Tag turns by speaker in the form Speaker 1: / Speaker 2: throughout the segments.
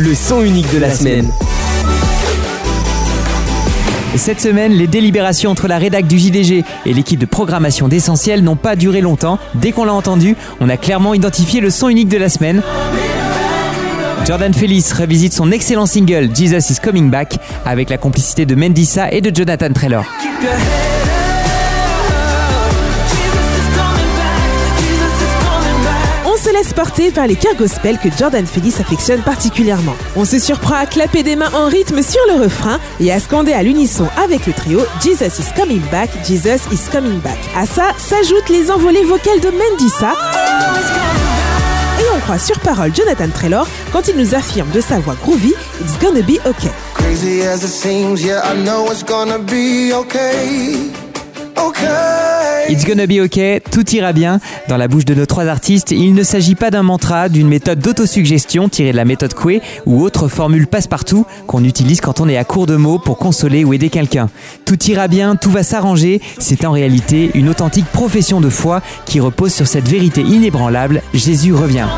Speaker 1: le son unique de la semaine.
Speaker 2: Cette semaine, les délibérations entre la rédac du JDG et l'équipe de programmation d'Essentiel n'ont pas duré longtemps. Dès qu'on l'a entendu, on a clairement identifié le son unique de la semaine. Jordan Felice revisite son excellent single Jesus is Coming Back avec la complicité de Mendissa et de Jonathan Traylor.
Speaker 3: Laisse porter par les chœurs gospel que Jordan Felice affectionne particulièrement. On se surprend à clapper des mains en rythme sur le refrain et à scander à l'unisson avec le trio Jesus is coming back, Jesus is coming back. À ça s'ajoutent les envolées vocales de Mendissa. Et on croit sur parole Jonathan Traylor quand il nous affirme de sa voix groovy It's gonna be okay.
Speaker 4: Crazy as it seems, yeah, I know it's gonna be okay. Okay.
Speaker 2: It's gonna be okay, tout ira bien. Dans la bouche de nos trois artistes, il ne s'agit pas d'un mantra, d'une méthode d'autosuggestion tirée de la méthode Coué ou autre formule passe-partout qu'on utilise quand on est à court de mots pour consoler ou aider quelqu'un. Tout ira bien, tout va s'arranger, c'est en réalité une authentique profession de foi qui repose sur cette vérité inébranlable, Jésus revient.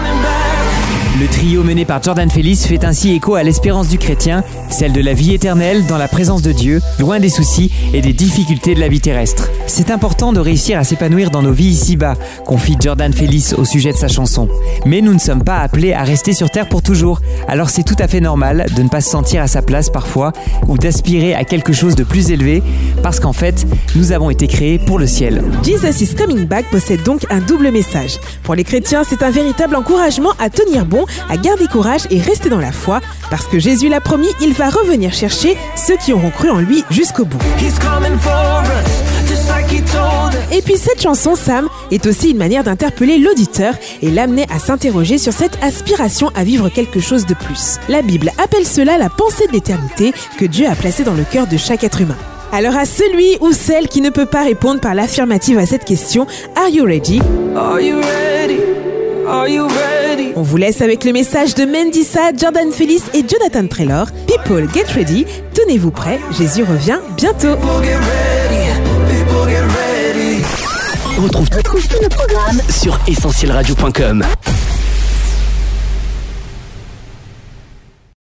Speaker 2: Le trio mené par Jordan Felice fait ainsi écho à l'espérance du chrétien, celle de la vie éternelle dans la présence de Dieu, loin des soucis et des difficultés de la vie terrestre. C'est important de réussir à s'épanouir dans nos vies ici-bas, confie Jordan Felice au sujet de sa chanson. Mais nous ne sommes pas appelés à rester sur Terre pour toujours, alors c'est tout à fait normal de ne pas se sentir à sa place parfois ou d'aspirer à quelque chose de plus élevé, parce qu'en fait, nous avons été créés pour le ciel.
Speaker 3: Jesus is Coming Back possède donc un double message. Pour les chrétiens, c'est un véritable encouragement à tenir bon, à garder courage et rester dans la foi, parce que Jésus l'a promis, il va revenir chercher ceux qui auront cru en lui jusqu'au bout. Et puis cette chanson, Sam, est aussi une manière d'interpeller l'auditeur et l'amener à s'interroger sur cette aspiration à vivre quelque chose de plus. La Bible appelle cela la pensée de l'éternité que Dieu a placée dans le cœur de chaque être humain. Alors à celui ou celle qui ne peut pas répondre par l'affirmative à cette question, Are you ready?
Speaker 4: Are you ready? Are you ready?
Speaker 3: On vous laisse avec le message de Mendissa, Jordan Felice et Jonathan Traylor. People, get ready. Tenez-vous prêts, Jésus revient bientôt.
Speaker 1: Retrouve, retrouve tous nos programmes sur essentielradio.com.